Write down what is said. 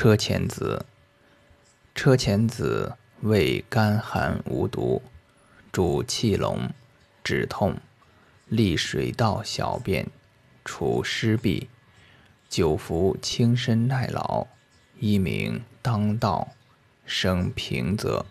车前子，车前子味甘寒无毒，主气聋、止痛，利水道小便，除湿痹。久服轻身耐劳，一名当道，生平泽。